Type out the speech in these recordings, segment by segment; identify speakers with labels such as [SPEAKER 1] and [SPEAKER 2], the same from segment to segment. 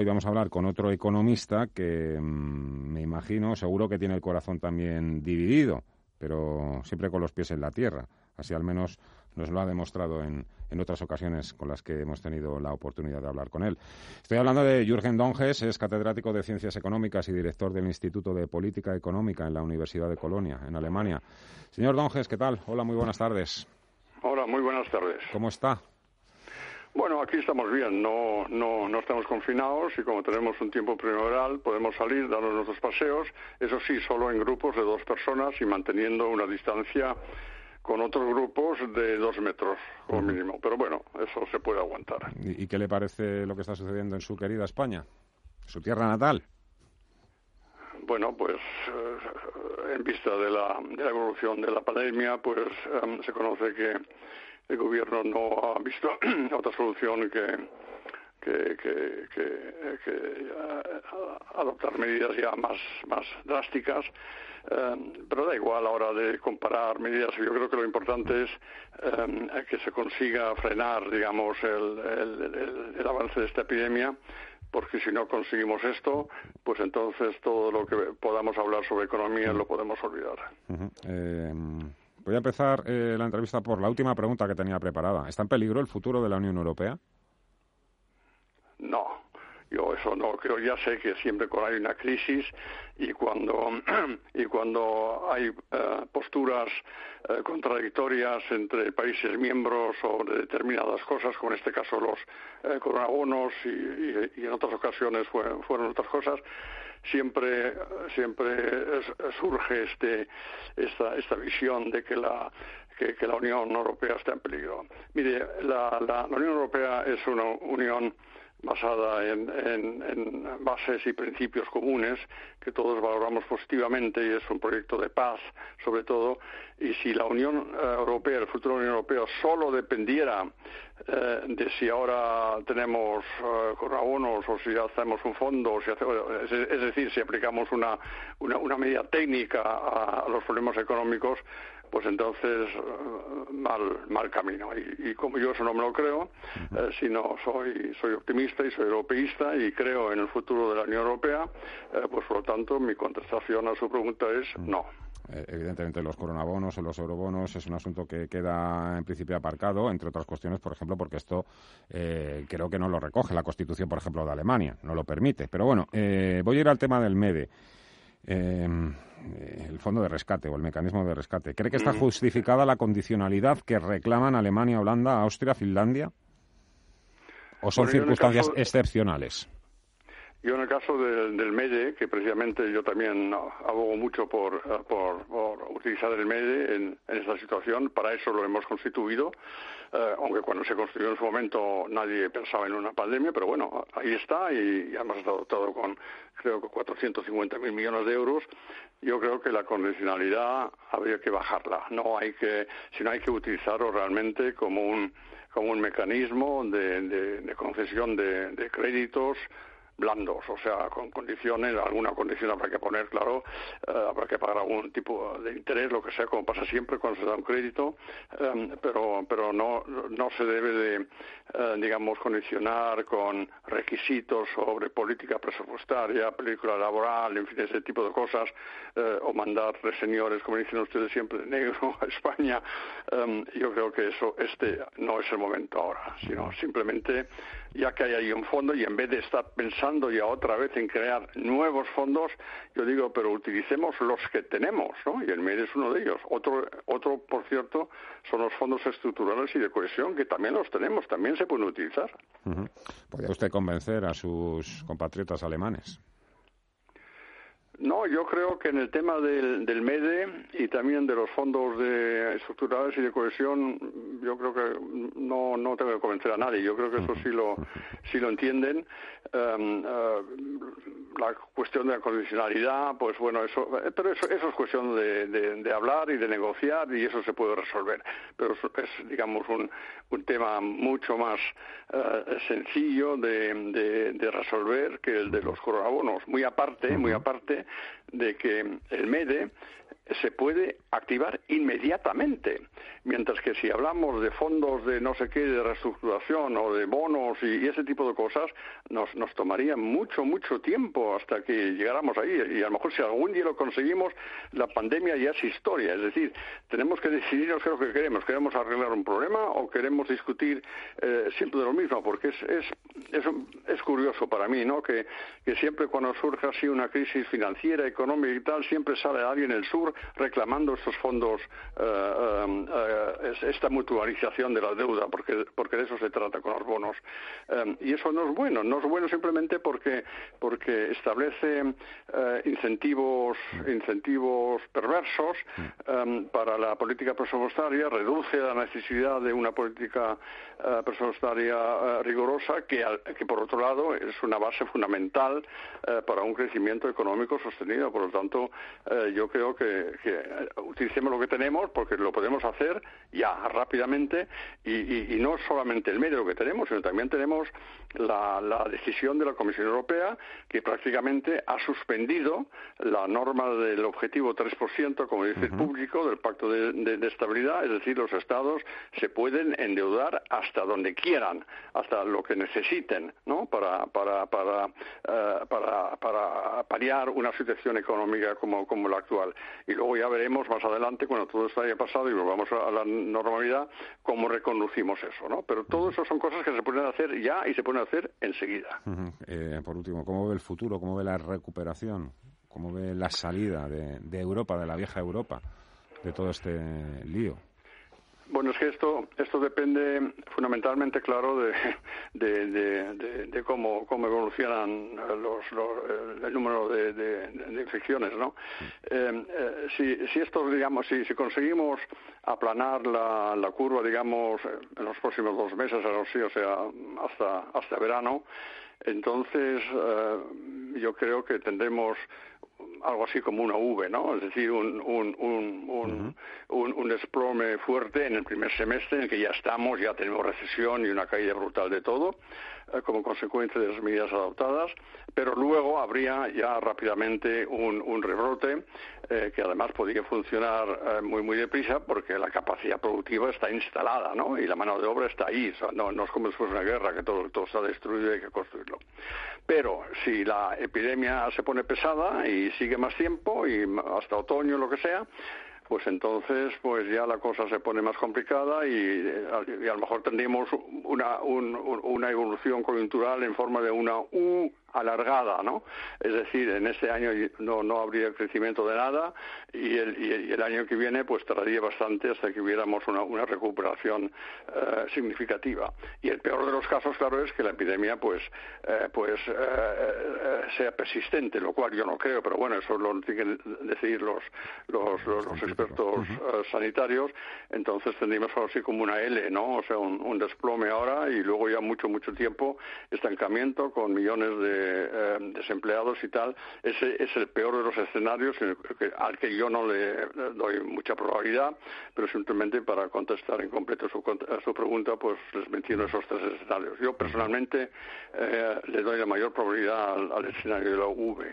[SPEAKER 1] Hoy vamos a hablar con otro economista que mm, me imagino, seguro que tiene el corazón también dividido, pero siempre con los pies en la tierra. Así al menos nos lo ha demostrado en, en otras ocasiones con las que hemos tenido la oportunidad de hablar con él. Estoy hablando de Jürgen Donges, es catedrático de Ciencias Económicas y director del Instituto de Política Económica en la Universidad de Colonia, en Alemania. Señor Donges, ¿qué tal? Hola, muy buenas tardes.
[SPEAKER 2] Hola, muy buenas tardes.
[SPEAKER 1] ¿Cómo está?
[SPEAKER 2] Bueno, aquí estamos bien, no, no, no estamos confinados y como tenemos un tiempo primaveral podemos salir, darnos nuestros paseos, eso sí, solo en grupos de dos personas y manteniendo una distancia con otros grupos de dos metros como mínimo. Pero bueno, eso se puede aguantar.
[SPEAKER 1] ¿Y, qué le parece lo que está sucediendo en su querida España, su tierra natal?
[SPEAKER 2] Bueno, pues eh, en vista de la, de la, evolución de la pandemia, pues em, se conoce que el gobierno no ha visto otra solución que, que, que, eh, adoptar medidas ya más, más drásticas. Eh, pero da igual a la hora de comparar medidas. Yo creo que lo importante es eh, que se consiga frenar, digamos, el, el, el, avance de esta epidemia porque si no conseguimos esto, pues entonces todo lo que podamos hablar sobre economía lo podemos olvidar.
[SPEAKER 1] Voy a empezar eh, la entrevista por la última pregunta que tenía preparada. ¿Está en peligro el futuro de la Unión Europea?
[SPEAKER 2] No, yo eso no creo. Ya sé que siempre cuando hay una crisis y cuando y cuando hay eh, posturas eh, contradictorias entre países miembros sobre determinadas cosas, como en este caso los coronabonos y, en otras ocasiones fueron otras cosas, siempre siempre surge este esta esta visión de que la que, la Unión Europea está en peligro. Mire, la, la, la Unión Europea es una unión basada en, en, bases y principios comunes que todos valoramos positivamente y es un proyecto de paz sobre todo. Y si la Unión Europea el futuro de la Unión Europea solo dependiera eh, de si ahora tenemos eh, o si hacemos un fondo si es, decir si aplicamos una, una, una medida técnica a los problemas económicos pues entonces eh, mal mal camino y, como yo eso no me lo creo eh, sino soy soy optimista y soy europeísta y creo en el futuro de la Unión Europea eh, pues por lo tanto mi contestación a su pregunta es no
[SPEAKER 1] Evidentemente, los coronabonos o los eurobonos es un asunto que queda en principio aparcado, entre otras cuestiones, por ejemplo, porque esto creo que no lo recoge la Constitución, por ejemplo, de Alemania, no lo permite. Pero bueno, voy a ir al tema del MEDE. Em, eh, el fondo de rescate o el mecanismo de rescate. ¿Cree que está justificada la condicionalidad que reclaman Alemania, Holanda, Austria, Finlandia? ¿O son circunstancias excepcionales?
[SPEAKER 2] Yo en el caso del, MEDE, que precisamente yo también abogo mucho por, por, utilizar el MEDE en, esta situación, para eso lo hemos constituido, eh, aunque cuando se construyó en su momento nadie pensaba en una pandemia, pero bueno, ahí está y, además está dotado con creo que 450 mil millones de euros. Yo creo que la condicionalidad habría que bajarla, no hay que, sino hay que utilizarlo realmente como un como un mecanismo de, de concesión de créditos blandos, o sea, con condiciones, alguna condición habrá que poner, claro, eh, habrá que pagar algún tipo de interés, lo que sea, como pasa siempre cuando se da un crédito, em, pero, pero no, no se debe de, eh, digamos, condicionar con requisitos sobre política presupuestaria, película laboral, en fin, ese tipo de cosas, eh, o mandar señores, como dicen ustedes siempre, de negro a España. Em, yo creo que eso, este no es el momento ahora, sino simplemente ya que hay ahí un fondo y en vez de estar pensando ya otra vez en crear nuevos fondos, yo digo, pero utilicemos los que tenemos, ¿no? Y el MED es uno de ellos. Otro, otro, por cierto, son los fondos estructurales y de cohesión, que también los tenemos, también se pueden utilizar.
[SPEAKER 1] ¿Podría usted convencer a sus compatriotas alemanes?
[SPEAKER 2] No, yo creo que en el tema del, del, MEDE y también de los fondos de estructurales y de cohesión, yo creo que no, no tengo que convencer a nadie. Yo creo que eso sí lo, sí lo entienden. Em, eh, la cuestión de la condicionalidad, pues bueno, eso, eh, pero eso, eso es cuestión de, de, hablar y de negociar y eso se puede resolver. Pero es, digamos, un, un tema mucho más eh, sencillo de, de, resolver que el de los coronabonos. Muy aparte, muy aparte de que el MEDE se puede activar inmediatamente. Mientras que si hablamos de fondos de no sé qué, de reestructuración o de bonos y, ese tipo de cosas, nos, nos tomaría mucho, mucho tiempo hasta que llegáramos ahí. Y a lo mejor si algún día lo conseguimos, la pandemia ya es historia. Es decir, tenemos que decidirnos qué es lo que queremos. ¿Queremos arreglar un problema o queremos discutir eh, siempre de lo mismo? Porque es, es, es, es curioso para mí, ¿no? Que, que siempre cuando surge así una crisis financiera, económica y tal, siempre sale alguien en el sur reclamando estos fondos, eh, eh, eh, esta mutualización de la deuda, porque, porque de eso se trata con los bonos. y eso no es bueno, no es bueno simplemente porque, porque establece incentivos, incentivos perversos para la política presupuestaria, reduce la necesidad de una política presupuestaria rigurosa, que, que por otro lado es una base fundamental para un crecimiento económico sostenido. Por lo tanto, yo creo que que, utilicemos lo que tenemos porque lo podemos hacer ya rápidamente y, no solamente el medio que tenemos, sino también tenemos la, decisión de la Comisión Europea que prácticamente ha suspendido la norma del objetivo 3%, como dice el público, del Pacto de, Estabilidad, es decir, los Estados se pueden endeudar hasta donde quieran, hasta lo que necesiten, ¿no? Para, para, para, eh, para, para paliar una situación económica como, como la actual. Y luego ya veremos más adelante, cuando todo esto haya pasado y volvamos a la normalidad, cómo reconducimos eso, ¿no? Pero todo eso son cosas que se pueden hacer ya y se pueden hacer enseguida.
[SPEAKER 1] Eh, por último, ¿cómo ve el futuro? ¿Cómo ve la recuperación? ¿Cómo ve la salida de Europa, de la vieja Europa, de todo este lío?
[SPEAKER 2] Bueno, es que esto, esto depende fundamentalmente, claro, de, de, cómo, cómo evolucionan los, el número de, infecciones, ¿no? Eh, eh, si, si esto, digamos, si, si conseguimos aplanar la, la curva, digamos, en los próximos dos meses, o sea, hasta, hasta verano, entonces eh, yo creo que tendremos algo así como una V, ¿no? Es decir, un, un, un, un, un, desplome fuerte en el primer semestre en el que ya estamos, ya tenemos recesión y una caída brutal de todo, eh, como consecuencia de las medidas adoptadas, pero luego habría ya rápidamente un, un rebrote eh, que además podría funcionar eh, muy, muy deprisa porque la capacidad productiva está instalada, ¿no? Y la mano de obra está ahí, no, no es como si fuese una guerra, que todo, todo está destruido y hay que construirlo. Pero si la epidemia se pone pesada y sigue más tiempo y hasta otoño lo que sea, pues entonces pues ya la cosa se pone más complicada y, a lo mejor tendríamos una, una evolución coyuntural en forma de una U alargada, ¿no? Es decir, en este año no, no habría crecimiento de nada y el, y el año que viene pues tardaría bastante hasta que hubiéramos una, una recuperación eh, significativa. Y el peor de los casos, claro, es que la epidemia pues, eh, pues eh, sea persistente, lo cual yo no creo, pero bueno, eso lo tienen que decidir los, los, los, expertos sanitarios. Entonces tendríamos así como una L, ¿no? O sea, un, un desplome ahora y luego ya mucho, mucho tiempo estancamiento con millones de eh, desempleados y tal, ese es el peor de los escenarios al que yo no le doy mucha probabilidad, pero simplemente para contestar en completo su, su pregunta, pues les menciono esos tres escenarios. Yo personalmente eh, le doy la mayor probabilidad al, escenario de la V.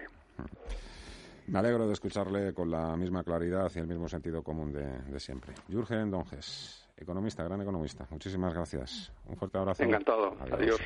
[SPEAKER 1] Me alegro de escucharle con la misma claridad y el mismo sentido común de, de siempre. Jürgen Donges, economista, gran economista. Muchísimas gracias. Un fuerte abrazo.
[SPEAKER 2] Encantado. Adiós.